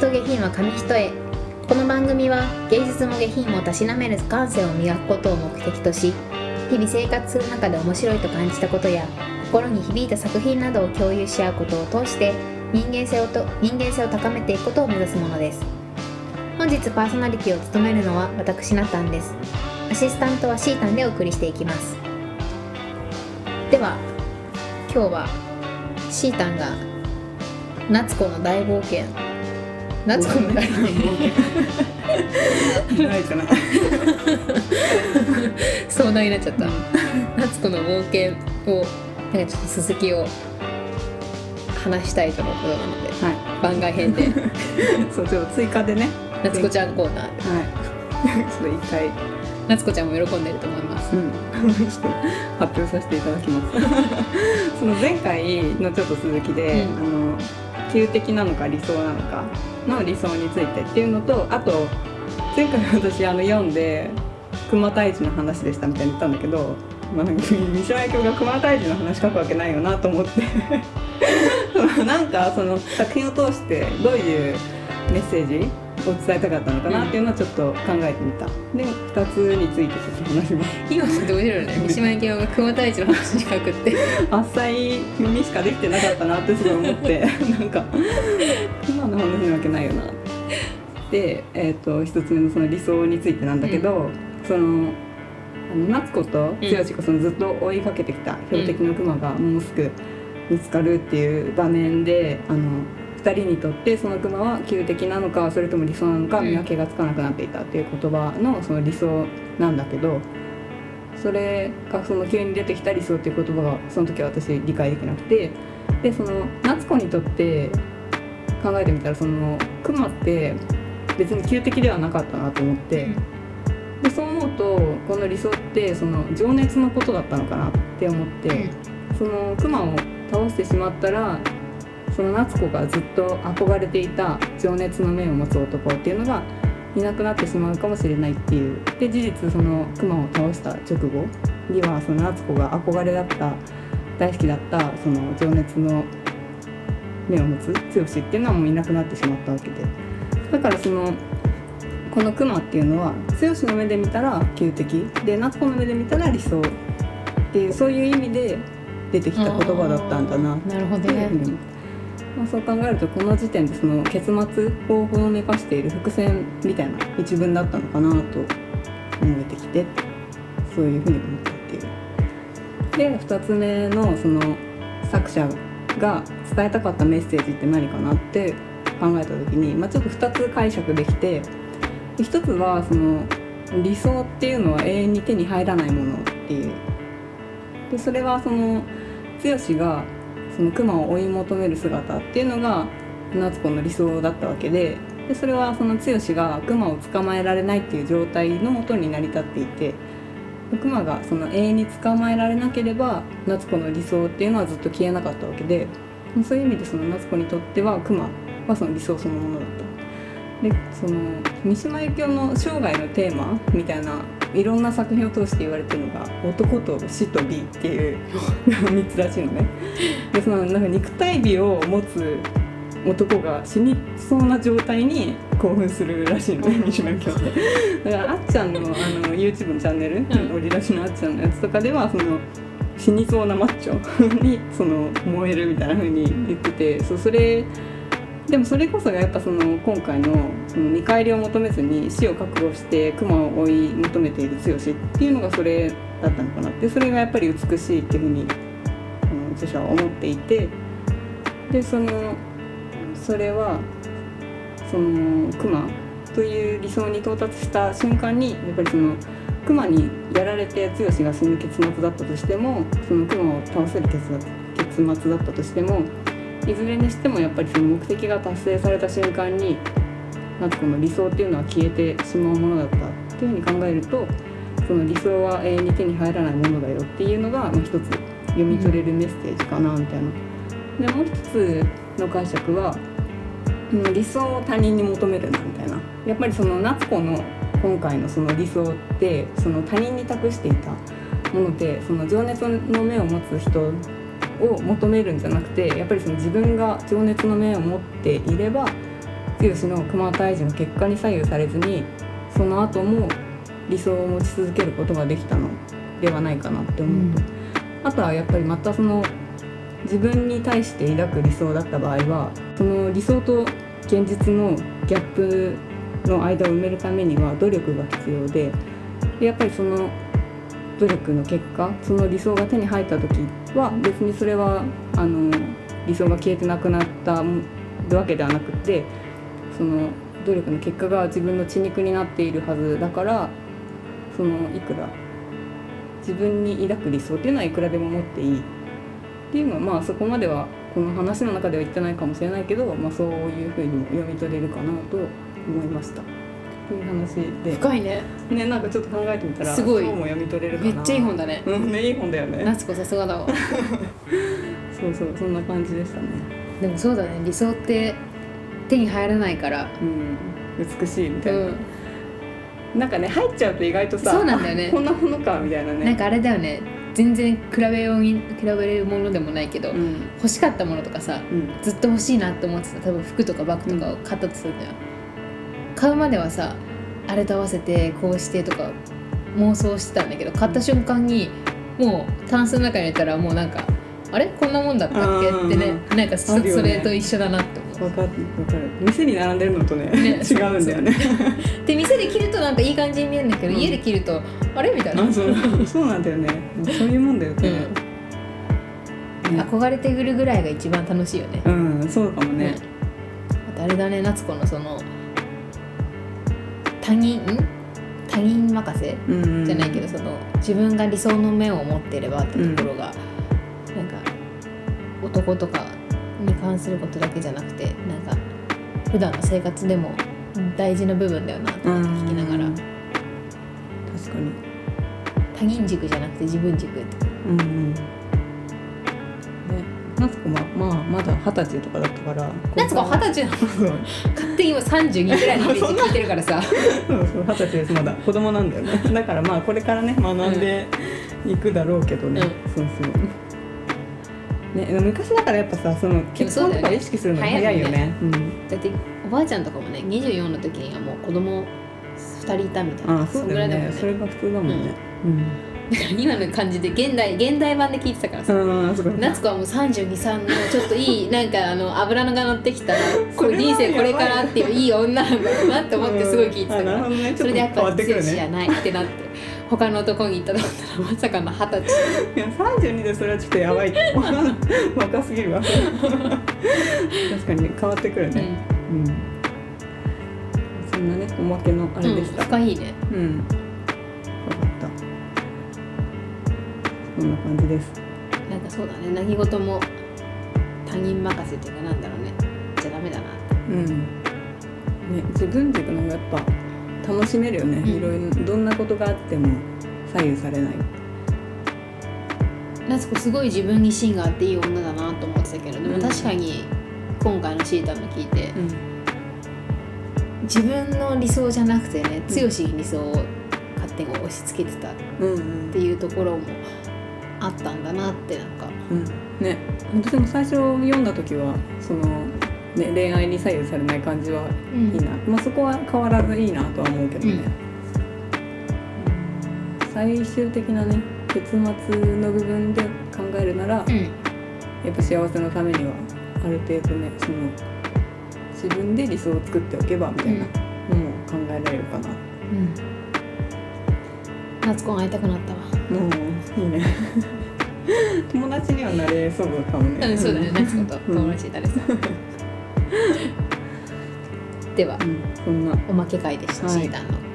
と下品は紙一重。この番組は芸術も下品もたしなめる感性を磨くことを目的とし日々生活する中で面白いと感じたことや心に響いた作品などを共有し合うことを通して人間性をと人間性を高めていくことを目指すものです。本日パーソナリティを務めるのは私なったんです。アシスタントはシータンでお送りしていきます。では今日はシータンが夏子の大冒険夏子の大冒険な。いかな壮大になっちゃった。夏子の冒険をなんかちょっと続きを話したいとのことなのではい。番外編で。そうちょっと追加でね。夏子ちゃんコーナー。ではい。それ一回。夏子ちゃんも喜んでると思います。うん。ちょっと発表させていただきます。その前回のちょっと続きで、うん。あの急的なのか理想なのかの理想についてっていうのとあと前回私あの読んで熊退治の話でしたみたいに言ったんだけど、まあ、なんか三島由紀夫が熊退治の話書くわけないよなと思って。なんかその作品を通してどういうメッセージを伝えたかったのかなっていうのをちょっと考えてみた。で2つについてちょっと話します。今のって面白いよね。三島由紀夫が熊太一の話に書くって。浅い耳しかできてなかったなってすごい思って。なんか今の話なわけないよな。で、えー、と一つ目のその理想についてなんだけど、そのあの夏子と剛がそのずっと追いかけてきた標的のクマがもうすぐ見つかるっていう場面であの2人にとってそのクマは急的なのかそれとも理想なのかうん。見分けがつかなくなっていたっていう言葉のその理想なんだけどそれがその急に出てきた理想っていう言葉がその時は私理解できなくてでその夏子にとって考えてみたらそのクマって別に急的ではなかったなと思って、でそう思うとこの理想ってその情熱のことだったのかなって思って、そのクマを倒してしまったらその夏子がずっと憧れていた情熱の目を持つ男っていうのがいなくなってしまうかもしれないっていうで事実そのクマを倒した直後にはその夏子が憧れだった大好きだったその情熱の目を持つ剛っていうのはもういなくなってしまったわけで。だからそのこのクマっていうのは剛の目で見たら急的で夏子の目で見たら理想っていうそういう意味で出てきた言葉だったんだななるほどっていうふうね。まあ、そう考えるとこの時点でその結末をほのめかしている伏線みたいな一文だったのかなと思えてきてそういうふうに思ったっていう。で2つ目のその作者が伝えたかったメッセージって何かなって考えた時に、まあ、ちょっと2つ解釈できて1つはその理想っていうのは永遠に手に入らないものっていうでそれはその剛がその熊を追い求める姿っていうのが夏子の理想だったわけででそれはその剛が熊を捕まえられないっていう状態のもとに成り立っていて熊がその永遠に捕まえられなければ夏子の理想っていうのはずっと消えなかったわけでそういう意味でその夏子にとっては熊はその理想そのものだった。でその三島由紀夫の生涯のテーマみたいないろんな作品を通して言われてるのが「男と死と美」っていう 3つらしいのね。でそのなんか肉体美を持つ男が死にそうな状態に興奮するらしいのね三島由紀夫って。だからあっちゃんのあの YouTube のチャンネル、んオリラジのあっちゃんのやつとかではその死にそうなマッチョにその燃えるみたいな風に言っててそうそれでもそれこそがやっぱその今回のその見返りを求めずに死を覚悟して熊を追い求めている剛っていうのがそれだったのかなってそれがやっぱり美しいっていうふうに著者は思っていてでそのそれはその熊という理想に到達した瞬間にやっぱりその熊にやられて剛が死ぬ結末だったとしてもその熊を倒せる結末だったとしてもいずれにしてもやっぱりその目的が達成された瞬間に夏子の理想っていうのは消えてしまうものだったっていうふうに考えるとその理想は永遠に手に入らないものだよっていうのが、まあ、一つ読み取れるメッセージかなみたいな。でもう一つの解釈は、理想を他人に求めるなみたいなやっぱりその夏子の今回のその理想ってその他人に託していたものでその情熱の目を持つ人を求めるんじゃなくてやっぱりその自分が情熱の目を持っていれば剛の熊退治の結果に左右されずにその後も理想を持ち続けることができたのではないかなって思うと、あとはやっぱりまたその自分に対して抱く理想だった場合はその理想と現実のギャップの間を埋めるためには努力が必要ででやっぱりその努力の結果その理想が手に入った時は別にそれはあの理想が消えてなくなったわけではなくてその努力の結果が自分の血肉になっているはずだからそのいくら自分に抱く理想っていうのはいくらでも持っていいっていうのはまあそこまではこの話の中では言ってないかもしれないけど、まあ、そういうふうにも読み取れるかなと思いました。いう話で。深いね。ねなんかちょっと考えてみたらすごい。そうも読み取れるかな。めっちゃいい本だね。うんねいい本だよね。夏子さすがだわ。そうそうそんな感じでしたね。でもそうだね。理想って手に入らないから。うん美しいみたいな、うん。なんかね入っちゃうと意外とさそうなんだよね。あこんなものかみたいなね。なんかあれだよね。全然比べように比べれるものでもないけど、うん。欲しかったものとかさうん。ずっと欲しいなって思ってた。多分服とかバッグとかを買ったとするんだよ、買うまではさあれと合わせてこうしてとか妄想してたんだけど買った瞬間にもうタンスの中に入れたらもうなんかあれ？こんなもんだったっけ？ってねうなんかそ,、ね。それと一緒だなって思う。わかるわかる。店に並んでるのとねね 違うんだよね。で店で着るとなんかいい感じに見えるんだけど、うん。家で着るとあれ？みたいな、あそう。そうなんだよね。そういうもんだよね、ね。憧れてくるぐらいが一番楽しいよね、うんそうかもね、あとあれだね夏子のその他人？ん他人任せ？うん。じゃないけどその自分が理想の目を持っていればってところが、なんか男とかに関することだけじゃなくてなんか普段の生活でも大事な部分だよなってうん聞きながら。確かに。他人軸じゃなくて自分軸って。うんうん。ね夏子はまあまだ二十歳とかだったから夏子二十歳なの勝手に今32ぐらいのイメージ聞いてるからさ。そうそう二十歳ですまだ子供なんだよね。だからまあこれからね学んでいくだろうけどね、うん。そうそう。ね、昔だからやっぱさその結婚とか意識するのが早いよね。うん。だっておばあちゃんとかもね24の時にはもう子供2人いたみたいな。あそうだよんぐらいだもんね。それが普通だもんね。だから今の感じで現代現代版で聞いてたからさ、夏子はもう323のちょっといいなんかあの油のが乗ってきた こ人生これからっていういい女なんだなって思ってすごい聞いてたから、ね。それでやっぱ強ってくるねしじゃないってなって。他の男に行ったと思ったらまさかの二十歳。いや32でそれはちょっとやばい。若すぎるわ。確かにね変わってくるね。うん、そんなねおまけのあうん、うん、れでした。深いね。うん、そんな感じです。なんかそうだね。何事も他人任せっていうかなんだろうね。じゃダメだな。ってうん。ね自分軸の方がやっぱ楽しめるよね、うん。いろいろどんなことがあっても左右されない。夏子すごい自分に芯があっていい女だなと思ってたけどでもうん。確かに今回のシータの聞いてうん。自分の理想じゃなくてねうん剛に理想を勝手に押し付けてたっうんうん。ていうところもあったんだなってなんか。うん。ね。私も最初読んだ時はその、ね、恋愛に左右されない感じはうん。いいな、まあそこは変わらずいいなとは思うけどね、最終的なね結末の部分で考えるなら、うん。やっぱ幸せのためにはある程度ねその自分で理想を作っておけばみたいなのも考えられるかな、うん夏子が会いたくなったわ。もういいね。友達にはなれそうかもね、うんそうだね友達になれそう。ではうん、そんな。おまけ会でした、はい。シータンの